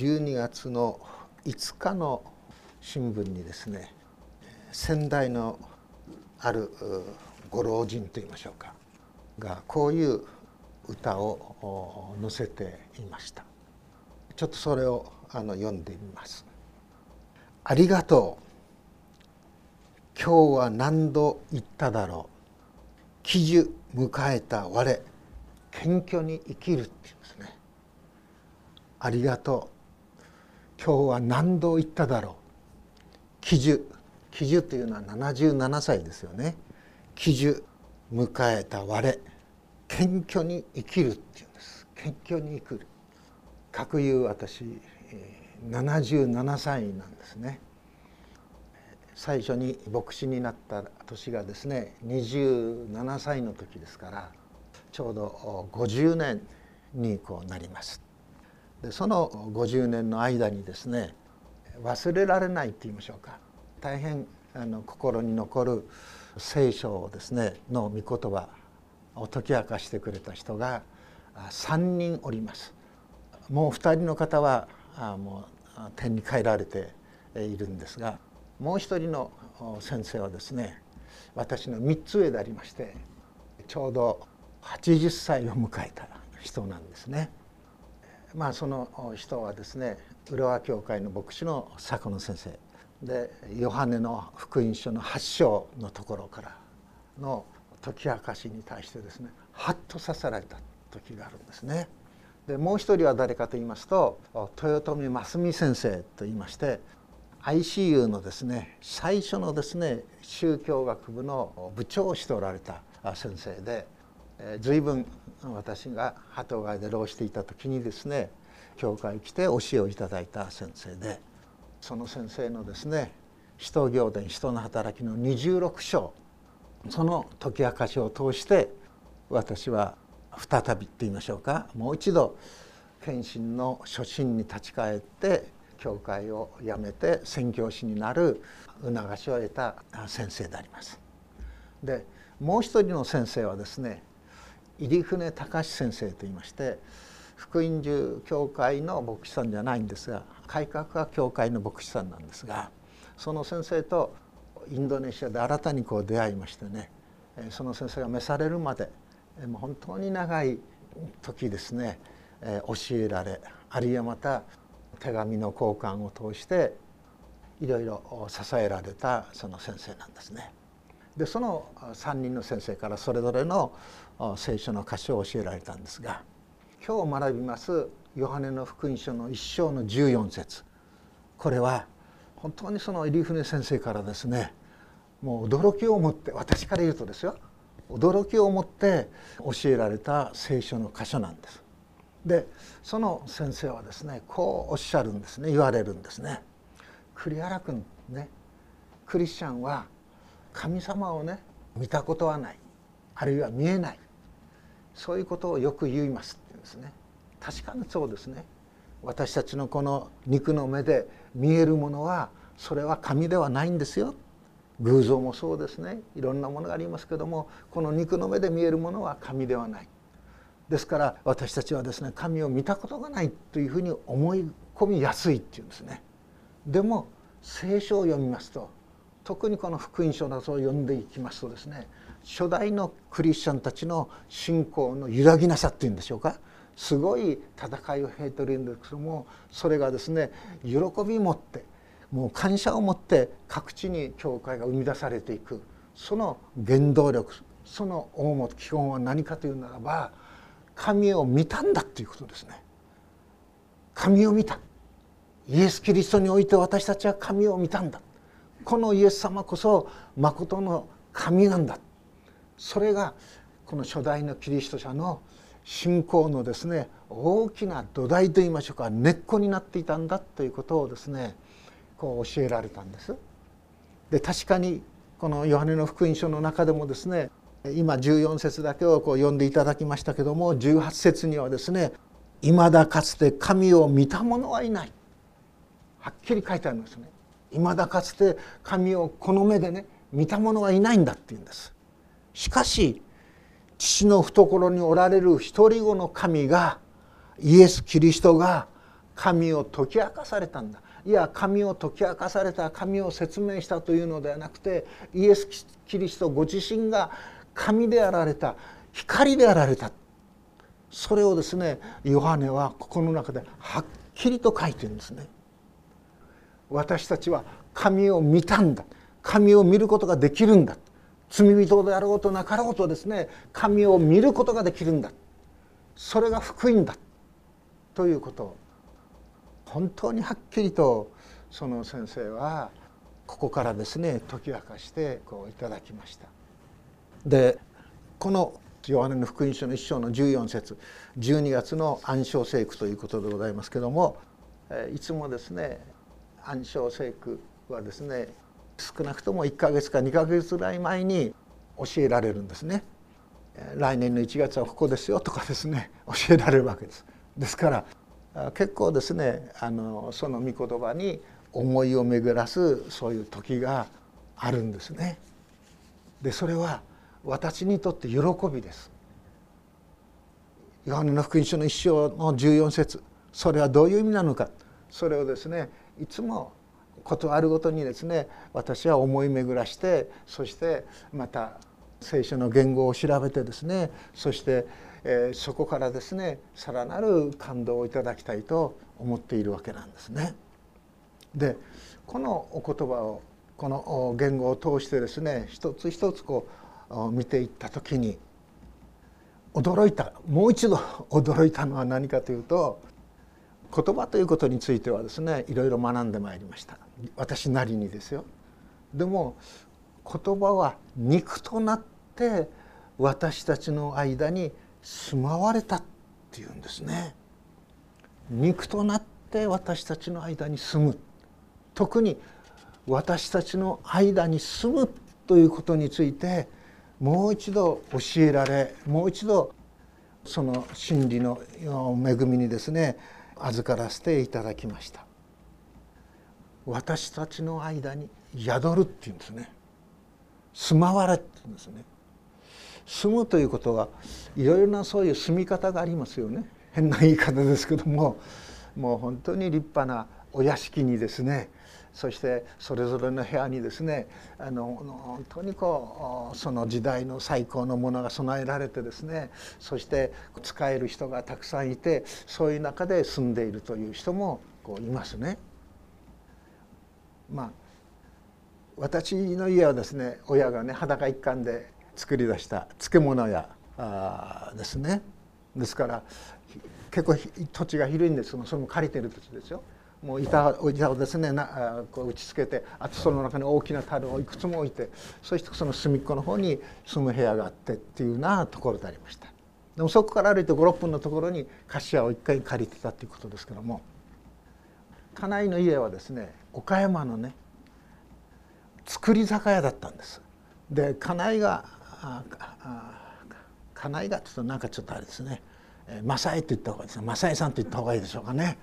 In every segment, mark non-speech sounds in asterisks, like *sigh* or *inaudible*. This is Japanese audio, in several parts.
12月の5日の新聞にですね先代のあるご老人といいましょうかがこういう歌を載せていました。ちょっとそれをあの読んでみます「ありがとう。今日は何度言っただろう。喜寿迎えた我。謙虚に生きる」って言うんですね。ありがとう。今日は何度言っただろう？喜寿喜寿というのは77歳ですよね。喜寿迎えた我。謙虚に生きるっていうんです。謙虚に生きる。各言う私77歳なんですね。最初に牧師になった年がですね27歳の時ですからちょうど50年にこうなります。でその50年の間にですね忘れられないって言いましょうか大変あの心に残る聖書をですねの御言葉を解き明かしてくれた人が3人おりますもう2人の方はもう天に帰られているんですがもう一人の先生はですね私の3つ上でありましてちょうど80歳を迎えた人なんですね。まあその人はですね浦和教会の牧師の坂野先生でヨハネの福音書の8章のところからの解き明かしに対してですねハッとさせられた時があるんですね。でもう一人は誰かと言いますと豊臣真澄先生と言いまして ICU のですね最初のですね宗教学部の部長をしておられた先生で随分私が鳩ヶ谷で労していた時にですね教会来て教えをいただいた先生でその先生のですね「使徒行伝人の働き」の26章その解き明かしを通して私は再びって言いましょうかもう一度献身の初心に立ち返って教会を辞めて宣教師になる促しを得た先生であります。でもう一人の先生はですね入船隆先生といいまして福音寺教会の牧師さんじゃないんですが改革派教会の牧師さんなんですがその先生とインドネシアで新たにこう出会いましてねその先生が召されるまでもう本当に長い時ですね教えられあるいはまた手紙の交換を通していろいろ支えられたその先生なんですね。でその3人の先生からそれぞれの聖書の箇所を教えられたんですが今日学びますヨハネの福音書の一章の14節これは本当にその入船先生からですねもう驚きを持って私から言うとですよ驚きを持って教えられた聖書の箇所なんです。でその先生はですねこうおっしゃるんですね言われるんですね。栗原君ねクリスチャンは神様をね見たことはないあるいは見えないそういうことをよく言いますって言うんですね。確かにそうですね。私たちのこの肉の目で見えるものはそれは神ではないんですよ。偶像もそうですねいろんなものがありますけどもこの肉の目で見えるものは神ではない。ですから私たちはですね神を見たことがないというふうに思い込みやすいっていうんですね。でも聖書を読みますと特にこの福音書などを読んでいきますとですね初代のクリスチャンたちの信仰の揺らぎなさっていうんでしょうか。すごい戦いを経てるんですけどもそれがですね喜び持ってもう感謝を持って各地に教会が生み出されていく。その原動力その大元基本は何かというならば神を見たんだということですね。神を見た。イエス・キリストにおいて私たちは神を見たんだ。このイエス様こそまことの神なんだ。それがこの初代のキリスト者の信仰のですね大きな土台といいましょうか根っこになっていたんだということをですねこう教えられたんです。で確かにこのヨハネの福音書の中でもですね今14節だけをこう読んでいただきましたけども18節にはですね「いまだかつて神を見た者はいない」はっきり書いてありますね。いまだかつて神をこの目でね見た者はいないんだっていうんです。しかし父の懐におられる一人子の神がイエス・キリストが神を解き明かされたんだ。いや神を解き明かされた神を説明したというのではなくてイエス・キリストご自身が神であられた光であられた。それをですねヨハネはここの中ではっきりと書いてるんですね。私たちは神を見たんだ。神を見ることができるんだ。罪人であろうとなかろうとですね神を見ることができるんだそれが福音だということを本当にはっきりとその先生はここからですね解き明かしてこういただきました。でこのヨハネの福音書の一章の14節12月の暗唱聖句ということでございますけどもいつもですね暗唱聖句はですね少なくとも1か月か2か月ぐらい前に教えられるんですね。来年の1月はここですよとかですね *laughs* 教えられるわけです。ですから結構ですねあのその御言葉に思いを巡らすそういう時があるんですね。でそれは私にとって喜びです。ヨハネの福音書の一章の14節それはどういう意味なのかそれをですねいつもことあるごとにですね私は思い巡らしてそしてまた聖書の言語を調べてですねそして、えー、そこからですねさらなる感動をいただきたいと思っているわけなんですね。でこのお言葉をこの言語を通してですね一つ一つこう見ていった時に驚いたもう一度驚いたのは何かというと言葉ということについてはですねいろいろ学んでまいりました私なりにですよ。でも言葉は肉となって私たちの間に住まわれたっていうんですね。肉となって私たちの間に住む特に私たちの間に住むということについてもう一度教えられもう一度その真理の恵みにですね預からせていただきました。私たちの間に宿るっていうんですね。住まわれっていうんですね。住むということはいろいろなそういう住み方がありますよね。変な言い方ですけども。もう本当に立派なお屋敷にですねそしてそれぞれの部屋にですねあの本当にこうその時代の最高のものが備えられてですねそして使える人がたくさんいてそういう中で住んでいるという人もこういますね。まあ私の家はですね親がね裸一貫で作り出した漬物屋あですね。ですから結構土地が広いんですけどそれも借りてる土地ですよ。もう板板をですね。なこう打ちつけてあとその中に大きな樽をいくつも置いてそしてその隅っこの方に住む部屋があってっていうようなところでありました。でもそこから歩いて56分のところに菓子屋を一回借りてたっていうことですけども家内の家はですね岡山のね造り酒屋だったんです。で家内が家内がちょっとなんかちょっとあれですね。正江って言った方がいいですね。正江さんって言った方がいいでしょうかね。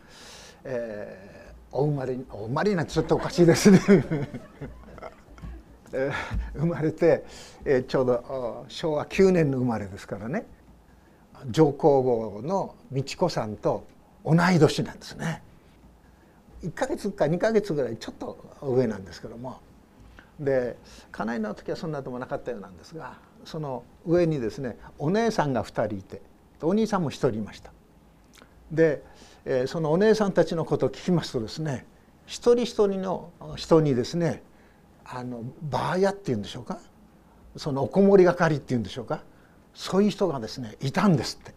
えー、お生まれお生まれになってちょっとおかしいですね。*laughs* え、生まれて、えー、ちょうど昭和9年の生まれですからね。上皇后の美智子さんと同い年なんですね。1か月か2か月ぐらいちょっと上なんですけども。で家内の時はそんなでもなかったようなんですがその上にですねお姉さんが2人いてお兄さんも1人いました。でそのお姉さんたちのことを聞きますとですね一人一人の人にですねあのバーヤっていうんでしょうか？そのおこもり係っていうんでしょうか？そういう人がですねいたんですって。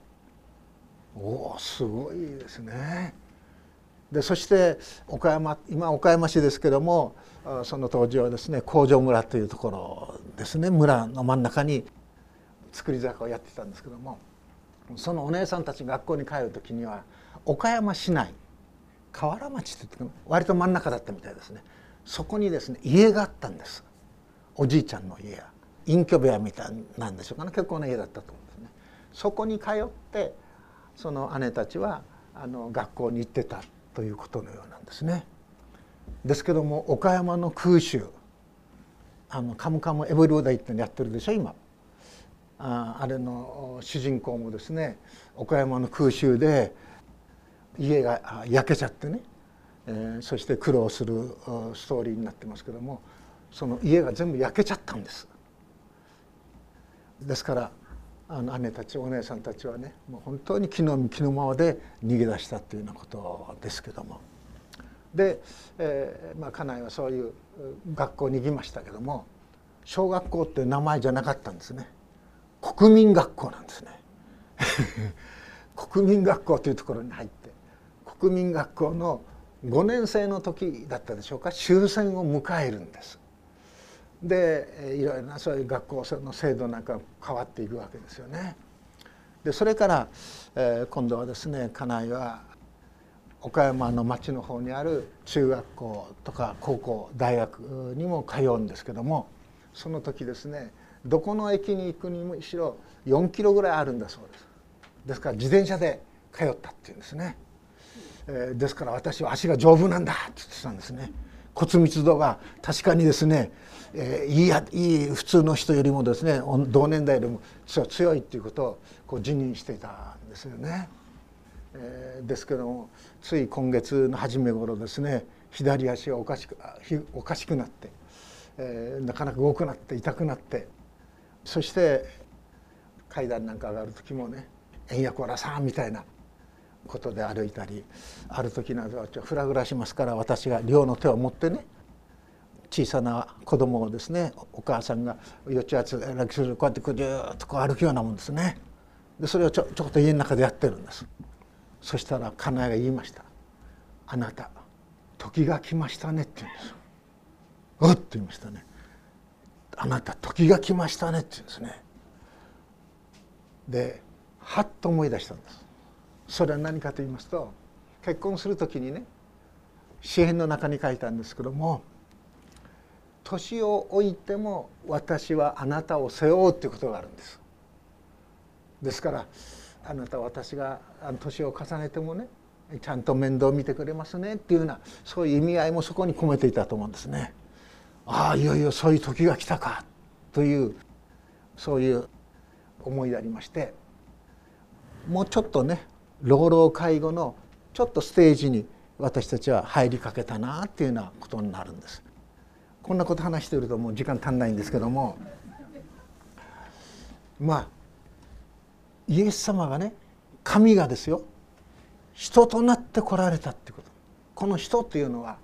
おおすごいですね。でそして岡山今岡山市ですけどもその当時はですね工場村というところですね村の真ん中に造り酒をやってたんですけどもそのお姉さんたち学校に帰る時には岡山市内河原町って言って割と真ん中だったみたいですね。そこにですね家があったんです。おじいちゃんの家や隠居部屋みたいなんでしょうかね。結構な家だったと思うんですね。そこに通ってその姉たちはあの学校に行ってたということのようなんですね。ですけども岡山の空襲あのカムカムエブリオダイってやってるでしょ今。ああれの主人公もですね岡山の空襲で家が焼けちゃってね、えー、そして苦労するストーリーになってますけどもその家が全部焼けちゃったんです。ですからあの姉たちお姉さんたちはねもう本当に気の身気のままで逃げ出したっていうようなことですけども。で、えーまあ、家内はそういう学校に行きましたけども小学校っていう名前じゃなかったんですね。国民学校なんですね。*laughs* 国民学校というところに入って国民学校の5年生の時だったでしょうか終戦を迎えるんです。でいろいろなそういう学校の制度なんか変わっていくわけですよね。でそれから、えー、今度はですね家内は岡山の町の方にある中学校とか高校大学にも通うんですけどもその時ですねどこの駅に行くにもしろ4キロぐらいあるんだそうです。ですから自転車で通ったっていうんですね。えー、ですから私は足が丈夫なんだって言ってたんですね。骨密度が確かにですね、えー、いいやいい普通の人よりもですね同年代よりも強いっていうことをこう自認していたんですよね。えー、ですけどもつい今月の初め頃ですね左足がおかしくおかしくなって、えー、なかなか動くなって痛くなってそして階段なんか上がる時もね「円やこらさん」みたいなことで歩いたりある時などはフラフラしますから私が両の手を持ってね小さな子供をですねお母さんがよちあつらきするこうやってぐーっとこう歩くようなもんですね。でそれをちょちょっと家の中でやってるんです。そしたら家内が言いました「あなた時が来ましたね」って言うんです「うっ」と言いましたね「あなた時が来ましたね」って言うんですね。ではっと思い出したんです。それは何かと言いますと結婚する時にね詩篇の中に書いたんですけども「年を置いても私はあなたを背負う」っていうことがあるんです。ですからあなたは私が年を重ねてもねちゃんと面倒を見てくれますねっていうようなそういう意味合いもそこに込めていたと思うんですね。ああいよいよそういう時が来たかというそういう思いでありましてもうちょっとね老老介護のちょっとステージに私たちは入りかけたなっていうようなことになるんです。こんなこと話してるともう時間足んないんですけども。まあイエス様がね神がですよ。人となって来られたってこと。この人というのは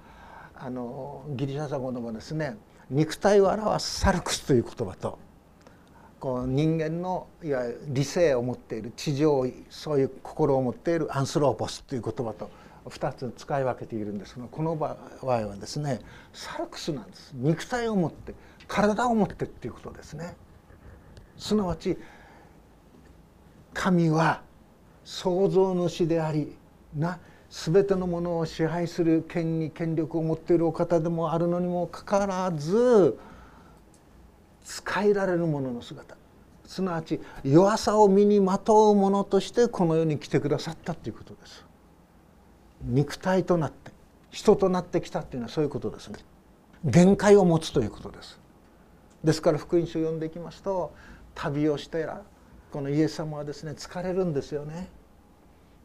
あのギリシャ語でもですね肉体を表すサルクスという言葉とこう人間のいわゆる理性を持っている地上そういう心を持っているアンスローポスという言葉と2つ使い分けているんですがこの場合はですねサルクスなんです肉体を持って体を持ってっていうことですね。すなわち神は創造主でありな全てのものを支配する権に権力を持っているお方でもあるのにもかかわらず使えられるものの姿。すなわち弱さを身にまとうものとしてこの世に来てくださったということです。肉体となって人となってきたっていうのはそういうことですね。限界を持つということです。ですから福音書を読んでいきますと旅をしてこのイエス様はですね疲れるんですよね。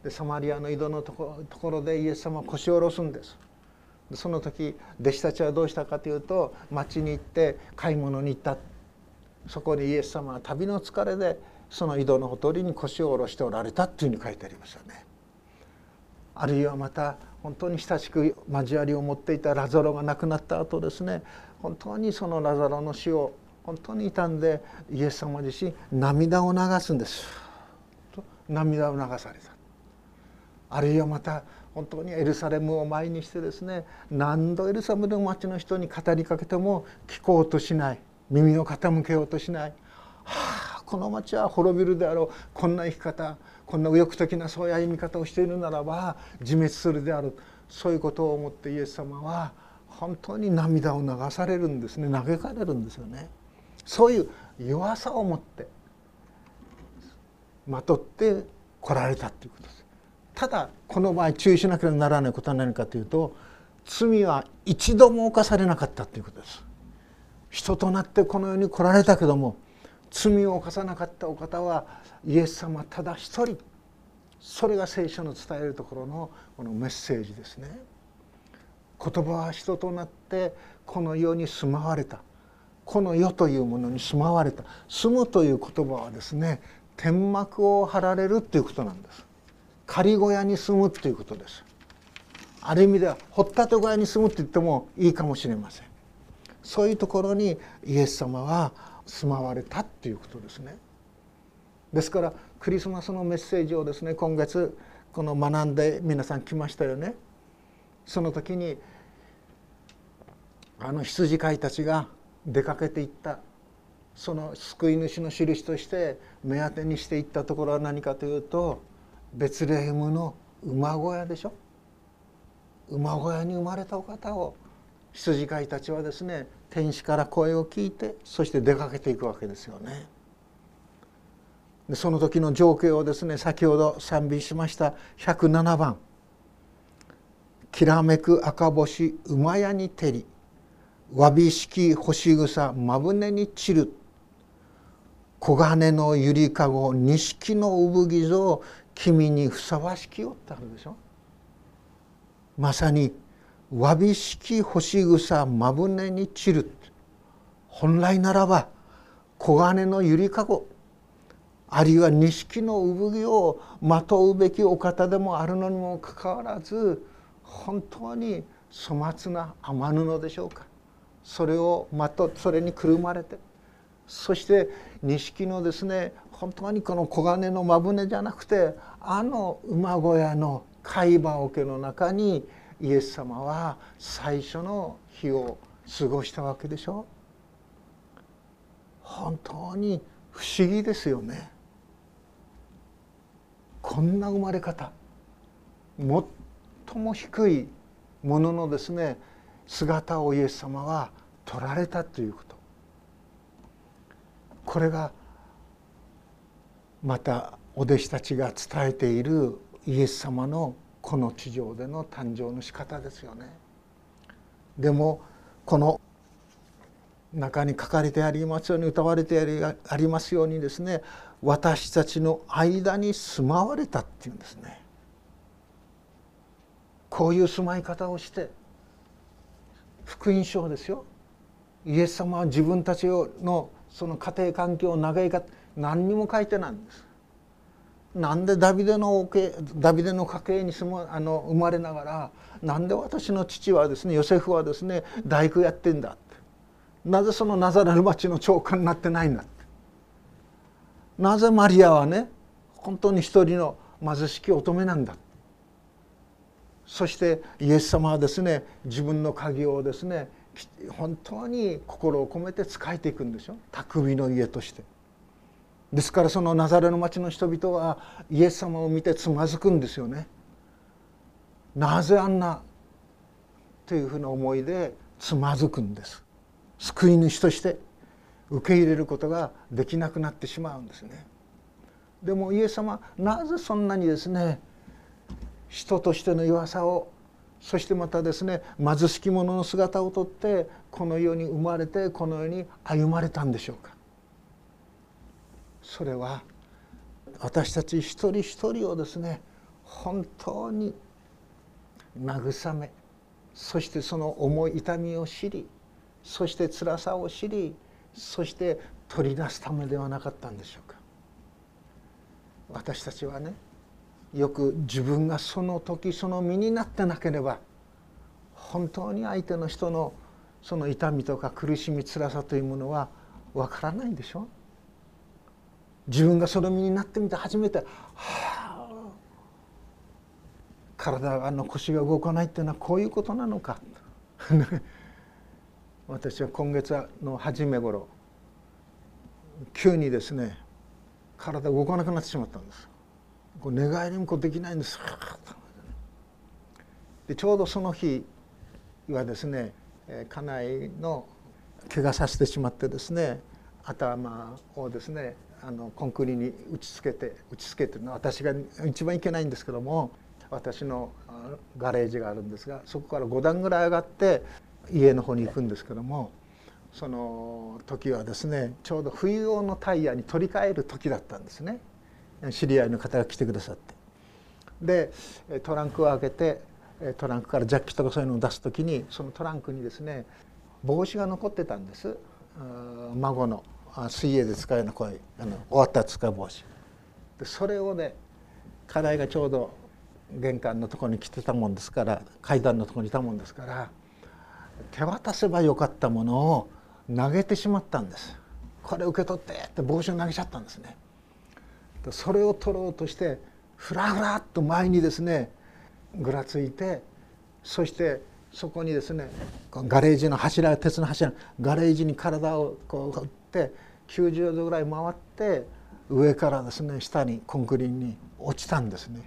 でサマリアの井戸のところでイエス様は腰を下ろすんです。その時弟子たちはどうしたかというと町に行って買い物に行ったそこにイエス様は旅の疲れでその井戸のほとりに腰を下ろしておられたっていうふうに書いてありますよね。あるいはまた本当に親しく交わりを持っていたラザロが亡くなった後ですね。本当にそのラザロの死を本当に傷んでイエス様自身涙を流すんです。と涙を流された。あるいはまた本当にエルサレムを前にしてですね何度エルサレムの町の人に語りかけても聞こうとしない。耳を傾けようとしない、はあ、この町は滅びるであろうこんな生き方こんな右翼的なそういう歩み方をしているならば自滅するであるそういうことを思ってイエス様は本当に涙を流されるんですね嘆かれるんですよね。そういう弱さを持ってまとって来られたということです。ただこの場合注意しなければならないことは何かというと罪は一度も犯されなかったということです。人となってこの世に来られたけども罪を犯さなかったお方はイエス様ただ一人。それが聖書の伝えるところのこのメッセージですね。言葉は人となってこの世に住まわれた。この世というものに住まわれた。住むという言葉はですね天幕を張られるということなんです。仮小屋に住むということです。ある意味では掘ったて小屋に住むって言ってもいいかもしれません。そういうところにイエス様は住まわれたっていうことですね。ですからクリスマスのメッセージをですね今月この学んで皆さん来ましたよね。その時にあの羊飼いたちが出かけていった。その救い主の印として目当てにしていったところは何かというとベツレヘムの馬小屋でしょ。馬小屋に生まれたお方を羊飼いたちはですね天使から声を聞いてそして出かけていくわけですよね。でその時の情景をですね先ほど賛美しました107番「きらめく赤星馬屋に照りわびしき星草まぶねに散る」黄金のゆりかご錦の産木像君にふさわしきよってあるでしょ。まさにわびしき星草まぶねに散る。本来ならば黄金のゆりかごあるいは錦の産木をまとうべきお方でもあるのにもかかわらず本当に粗末な天布でしょうか。それをまとそれにくるまれてそして錦のですね本当にこの黄金のまぶねじゃなくてあの馬小屋の貝羽桶の中にイエス様は最初の日を過ごしたわけでしょ？本当に不思議ですよね。こんな生まれ方。最も低いもののですね姿をイエス様は取られたということ。これがまたお弟子たちが伝えているイエス様のこの地上での誕生の仕方ですよね。でもこの中に書かれてありますように歌われてありますようにですね私たちの間に住まわれたっていうんですね。こういう住まい方をして福音書ですよイエス様は自分たちのその家庭環境を長いか何にも書いてないんです。なんでダビデのダビデの家系に住むあの生まれながらなんで私の父はですねヨセフはですね大工やってんだって。なぜそのナザレの町の長官になってないんだって。なぜマリアはね本当に一人の貧しき乙女なんだそしてイエス様はですね自分の鍵をですね本当に心を込めて仕えていくんでしょ。匠の家として。ですからそのナザレの町の人々はイエス様を見てつまずくんですよね。なぜあんなというふうな思いでつまずくんです。救い主として受け入れることができなくなってしまうんですね。でもイエス様なぜそんなにですね人としての弱さをそしてまたですね貧しき者の姿をとってこの世に生まれてこの世に歩まれたんでしょうかそれは私たち一人一人をですね本当に慰めそしてその重い痛みを知りそして辛さを知りそして取り出すためではなかったんでしょうか。私たちはねよく自分がその時その身になってなければ本当に相手の人のその痛みとか苦しみ辛さというものはわからないんでしょう。自分がその身になってみて初めてはあ体がの腰が動かないっていうのはこういうことなのか。*laughs* 私は今月の初め頃急にですね体動かなくなってしまったんです。こう寝返りもこうできないんです。でちょうどその日はですね家内の怪我させてしまってですね頭をですねあのコンクリに打ちつけて打ちつけてるのは私が一番いけないんですけども私のガレージがあるんですがそこから5段ぐらい上がって家の方に行くんですけどもその時はですねちょうど冬用のタイヤに取り替える時だったんですね。知り合いの方が来てくださって。でトランクを開けてトランクからジャッキとかそういうのを出す時にそのトランクにですね帽子が残ってたんです。孫の。水泳で使うようなこうい。うあの終わったら使う帽子。でそれをね課題がちょうど玄関のところに来てたもんですから階段のところにいたもんですから手渡せばよかったものを投げてしまったんです。これ受け取ってって帽子を投げちゃったんですね。それを取ろうとしてふらふらっと前にですねぐらついてそしてそこにですねガレージの柱鉄の柱ガレージに体をこうって90度ぐらい回って上からですね下にコンクリに落ちたんですね。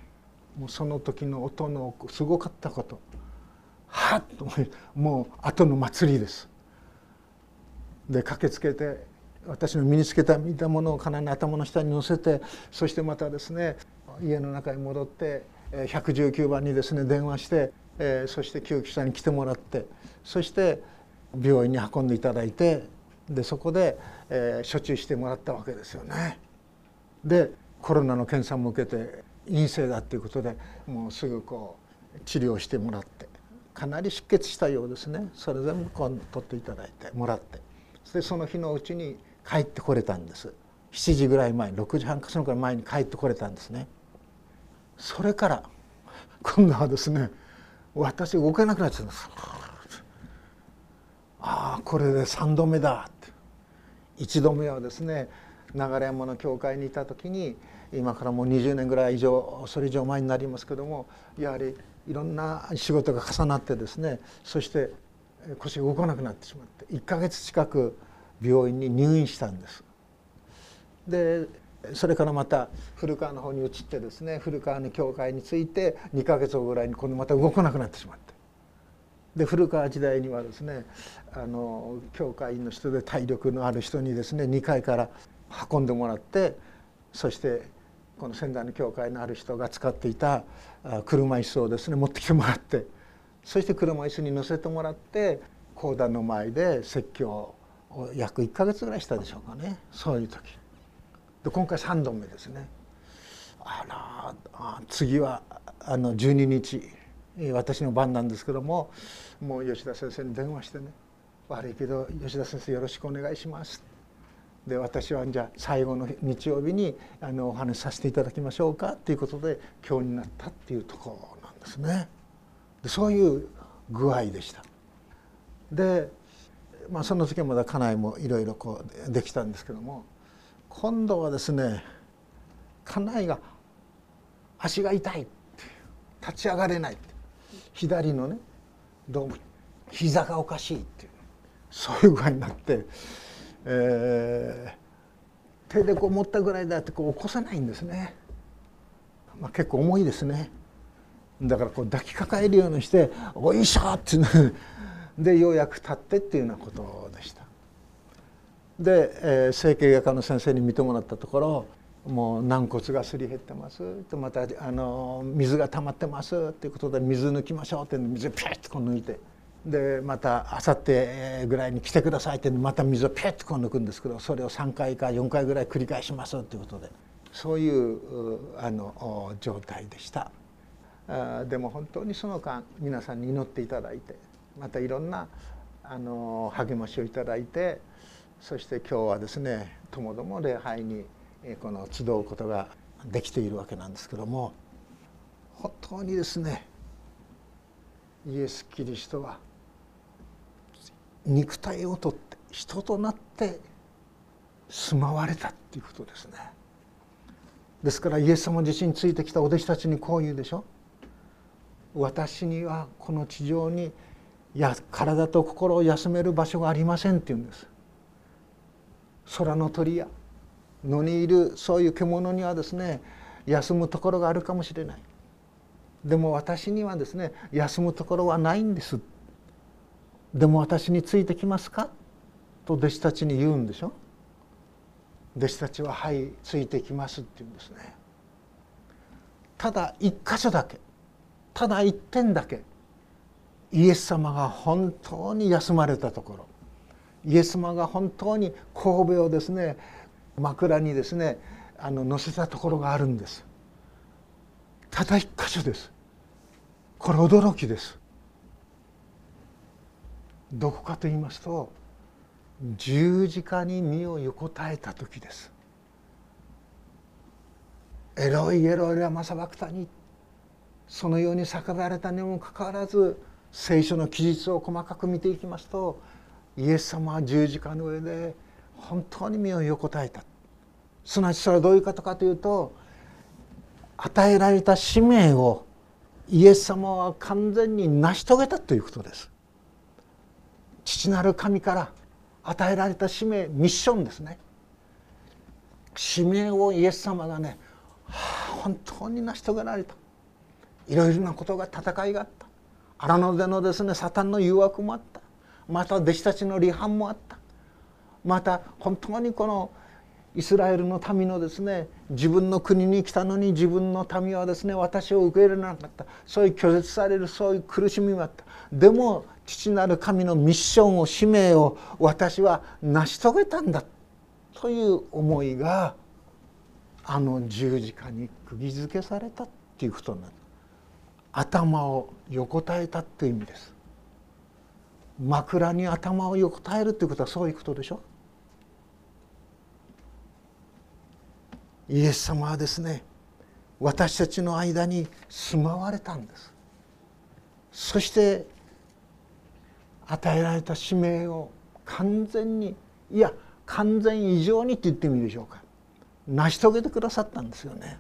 もうその時の音のすごかったこと。はっともう後の祭りです。で駆けつけて私の身につけた見たものをかなり頭の下に乗せてそしてまたですね家の中に戻って119番にですね電話して、えー、そして救急車に来てもらってそして病院に運んでいただいてでそこで、えー、処置してもらったわけですよね。でコロナの検査も受けて陰性だっていうことでもうすぐこう治療してもらってかなり出血したようですね。それ全部こう取っていただいてもらって。そしてその日のうちに帰ってこれたんです。7時ぐらい前6時半かそのくらい前に帰ってこれたんですね。それから今度はですね私動けなくなっちゃうんです。ああこれで3度目だ。って1度目はですね流山の教会にいた時に今からもう20年ぐらい以上それ以上前になりますけどもやはりいろんな仕事が重なってですねそして腰が動かなくなってしまって1ヶ月近く病院に入院したんです。でそれからまた古川の方に移ってですね古川の教会について2ヶ月後ぐらいに今度また動かなくなってしまってで古川時代にはですねあの教会員の人で体力のある人にですね2階から運んでもらってそしてこの仙台の教会のある人が使っていた車椅子をですね持ってきてもらってそして車椅子に乗せてもらって講談の前で説教を約1か月ぐらいしたでしょうかねそういう時。で今回3度目ですね。あら次はあの12日。私の番なんですけどももう吉田先生に電話してね「悪いけど吉田先生よろしくお願いします」で私はじゃあ最後の日曜日にあのお話しさせていただきましょうかっていうことで今日になったっていうところなんですね。でそういう具合でした。で、まあ、その時はまだ家内もいろいろこうできたんですけども今度はですね家内が足が痛い立ち上がれないって左のねどうも膝がおかしいっていうそういう具合になって。えー、手でこう持ったぐらいだってこう起こさないんですね、まあ、結構重いですねだからこう抱きかかえるようにして「おいしょ!」ってでようやく立ってっていうようなことでしたで、えー、整形外科の先生に見てもらったところもう軟骨がすり減ってます。とまたあの水が溜まってますっていうことで水抜きましょうって水をピュッとこう抜いて。でまたあさってぐらいに来てくださいってまた水をピュッとこう抜くんですけどそれを3回か4回ぐらい繰り返しますということで。そういうあの状態でした。でも本当にその間皆さんに祈っていただいてまたいろんなあの励ましをいただいてそして今日はですねともども礼拝にこの集うことができているわけなんですけども本当にですねイエス・キリストは肉体をとって人となって住まわれたっていうことですね。ですからイエス様自身についてきたお弟子たちにこう言うでしょ。私にはこの地上にや体と心を休める場所がありませんって言うんです。空の鳥や野にいるそういう獣にはですね休むところがあるかもしれない。でも私にはですね休むところはないんです。でも私についてきますか？と弟子たちに言うんでしょ？弟子たちは「はいついてきます」って言うんですね。ただ一箇所だけただ一点だけイエス様が本当に休まれたところイエス様が本当に神戸をですね枕にですねあの乗せたところがあるんです。ただ一箇所です。これ驚きです。どこかと言いますと十字架に身を横たえた時です。エロいエロいラマサバクタにそのように叫ばれたにもかかわらず聖書の記述を細かく見ていきますとイエス様は十字架の上で本当に身を横たえた。すなわちそれはどういうことかというと与えられた使命をイエス様は完全に成し遂げたということです。父なる神から与えられた使命ミッションですね。使命をイエス様がね、はあ、本当に成し遂げられた。いろいろなことが戦いがあった。荒野でのですねサタンの誘惑もあった。また弟子たちの離反もあった。また本当にこのイスラエルの民のですね自分の国に来たのに自分の民はですね私を受け入れなかった。そういう拒絶されるそういう苦しみもあった。でも父なる神のミッションを使命を私は成し遂げたんだ。という思いがあの十字架に釘付けされたっていうことになる頭を横たえたっていう意味です。枕に頭を横たえるっていうことはそういうことでしょ？イエス様はですね私たちの間に住まわれたんです。そして与えられた使命を完全にいや完全以上にって言ってみるでしょうか。成し遂げてくださったんですよね。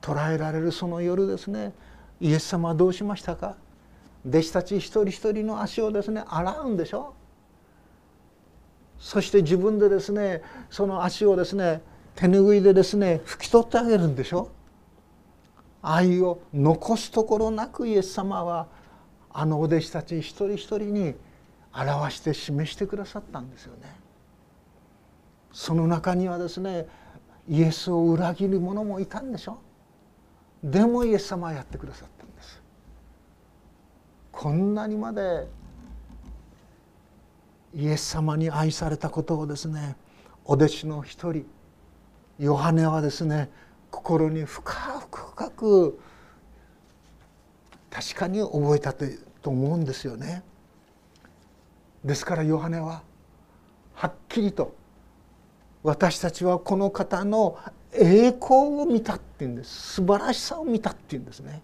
捉えられるその夜ですねイエス様はどうしましたか。弟子たち一人一人の足をですね洗うんでしょ。そして自分でですねその足をですね手拭いでですね拭き取ってあげるんでしょ？愛を残すところなくイエス様はあのお弟子たち一人一人に表して示してくださったんですよね。その中にはですねイエスを裏切る者もいたんでしょ？でもイエス様はやってくださったんです。こんなにまでイエス様に愛されたことをですねお弟子の一人ヨハネはですね心に深く深く確かに覚えたと思うんですよね。ですからヨハネははっきりと私たちはこの方の栄光を見たっていうんです素晴らしさを見たっていうんですね。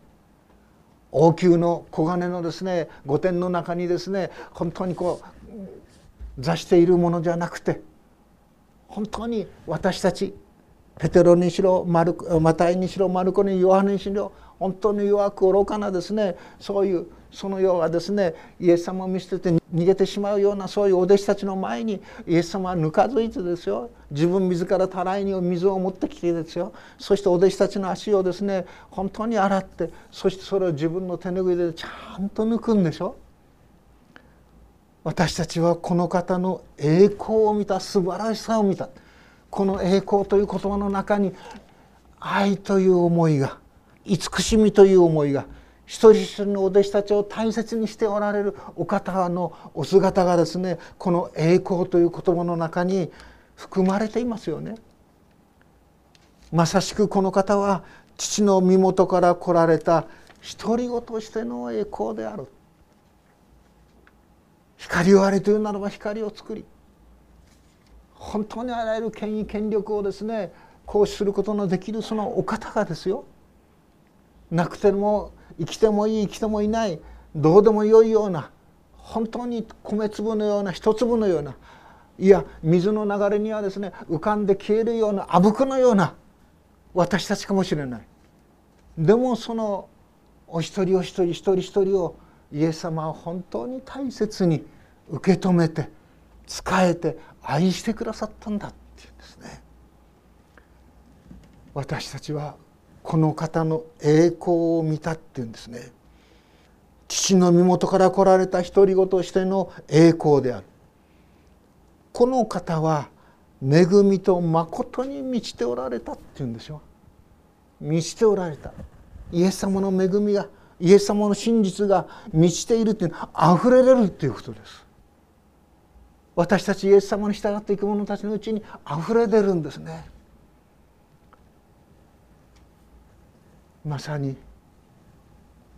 王宮の黄金のですね御殿の中にですね本当にこう座しているものじゃなくて本当に私たちペテロにしろマルマタイにしろマルコにヨハネにしろ本当に弱く愚かなですねそういうその世はですねイエス様を見捨てて逃げてしまうようなそういうお弟子たちの前にイエス様はぬかづいてですよ自分自らたらいに水を持ってきてですよそしてお弟子たちの足をですね本当に洗ってそしてそれを自分の手拭いでちゃんと抜くんでしょ。私たちはこの方の栄光を見た素晴らしさを見た。この栄光という言葉の中に愛という思いが慈しみという思いが一人一人のお弟子たちを大切にしておられるお方のお姿がですねこの栄光という言葉の中に含まれていますよね。まさしくこの方は父の身元から来られた独り子としての栄光である。光をあれというならば光を作り本当にあらゆる権威権力をですね行使することのできるそのお方がですよ。なくても生きてもいい生きてもいないどうでもよいような本当に米粒のような一粒のようないや水の流れにはですね浮かんで消えるようなあぶくのような私たちかもしれない。でもそのお一人お一人一人一人をイエス様は本当に大切に受け止めて仕えて愛してくださったんだっていうんですね。私たちはこの方の栄光を見たっていうんですね。父の身元から来られた独り子としての栄光である。この方は恵みと誠に満ちておられたっていうんでしょ満ちておられた。イエス様の恵みがイエス様の真実が満ちているっていうのは溢れれるっていうことです。私たちイエス様に従っていく者たちのうちに溢れ出るんですね。まさに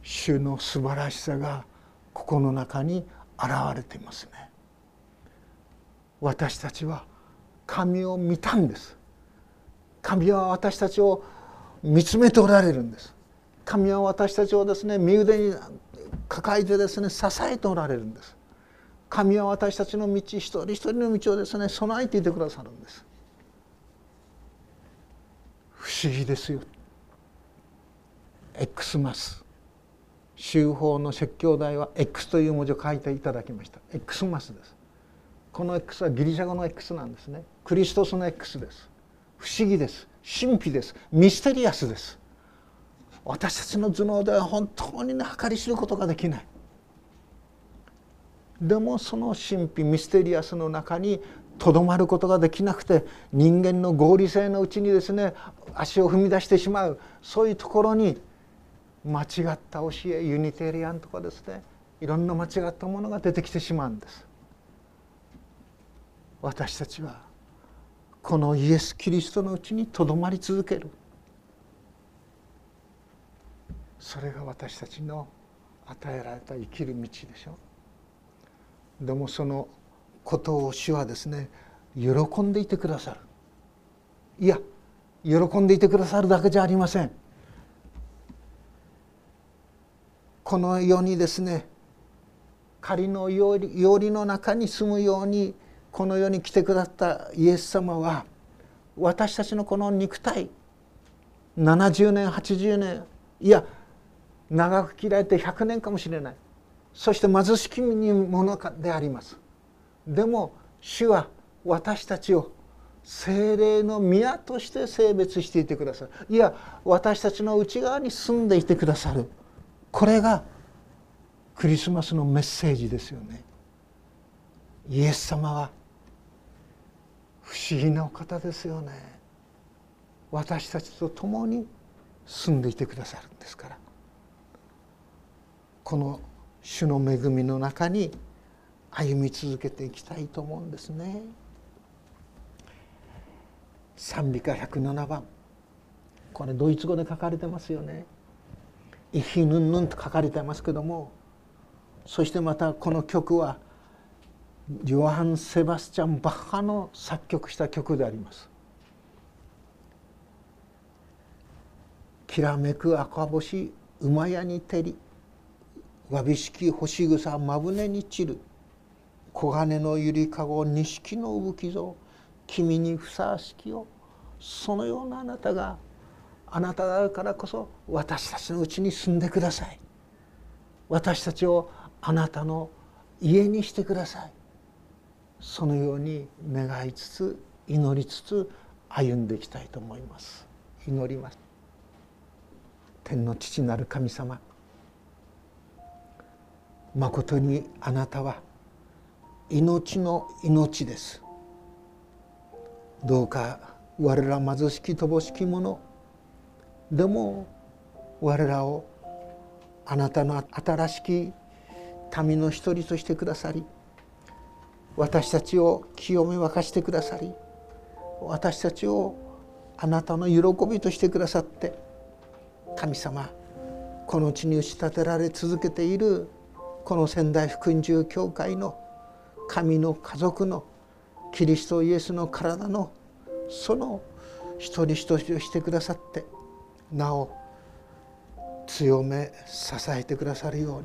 主の素晴らしさがここの中に現れていますね。私たちは神を見たんです。神は私たちを見つめておられるんです。神は私たちをですね身腕に抱えてですね支えておられるんです。神は私たちの道一人一人の道をですね備えていてくださるんです。不思議ですよ。X マス修法の説教題は X という文字を書いていただきました。X マスです。この X はギリシャ語の X なんですね。クリストスの X です。不思議です。神秘です。ミステリアスです。私たちの頭脳では本当にね計り知ることができない。でもその神秘ミステリアスの中にとどまることができなくて人間の合理性のうちにですね足を踏み出してしまうそういうところに間違った教えユニテリアンとかですねいろんな間違ったものが出てきてしまうんです。私たちはこのイエス・キリストのうちにとどまり続ける。それが私たちの与えられた生きる道でしょ。うでもそのことを主はですね喜んでいてくださる。いや喜んでいてくださるだけじゃありません。この世にですね仮のいおりの中に住むようにこの世に来てくださったイエス様は私たちのこの肉体70年80年いや長く切られて100年かもしれない。そして貧しきものであります。でも主は私たちを精霊の宮として性別していてくださる。いや私たちの内側に住んでいてくださる。これがクリスマスのメッセージですよね。イエス様は不思議なお方ですよね。私たちと共に住んでいてくださるんですから。この主の恵みの中に歩み続けていきたいと思うんですね。賛美歌107番。これドイツ語で書かれてますよね「イヒヌンヌン」と書かれてますけどもそしてまたこの曲はヨハン・セバスチャン・バッハの作曲した曲であります。きらめく赤星馬屋に照りわびしき星草まぶねに散る。黄金のゆりかご錦の産木像。君にふさわしきよ。そのようなあなたがあなただからこそ私たちのうちに住んでください。私たちをあなたの家にしてください。そのように願いつつ祈りつつ歩んでいきたいと思います。祈ります。天の父なる神様まことにあなたは命の命です。どうか我ら貧しき乏しき者でも我らをあなたの新しき民の一人としてくださり私たちを清め沸かしてくださり私たちをあなたの喜びとしてくださって神様この地に打ち立てられ続けているこの仙台福音住教会の神の家族のキリストイエスの体のその一人一人をしてくださってなお強め支えてくださるよう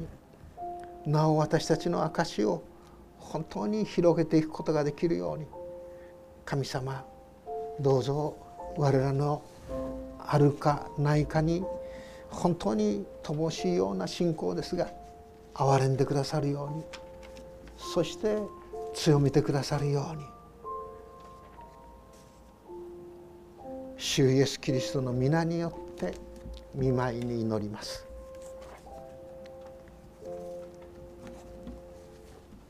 になお私たちの証を本当に広げていくことができるように神様どうぞ我らのあるかないかに本当に乏しいような信仰ですが憐れんでくださるようにそして強めてくださるように主イエスキリストの皆によって見舞いに祈ります。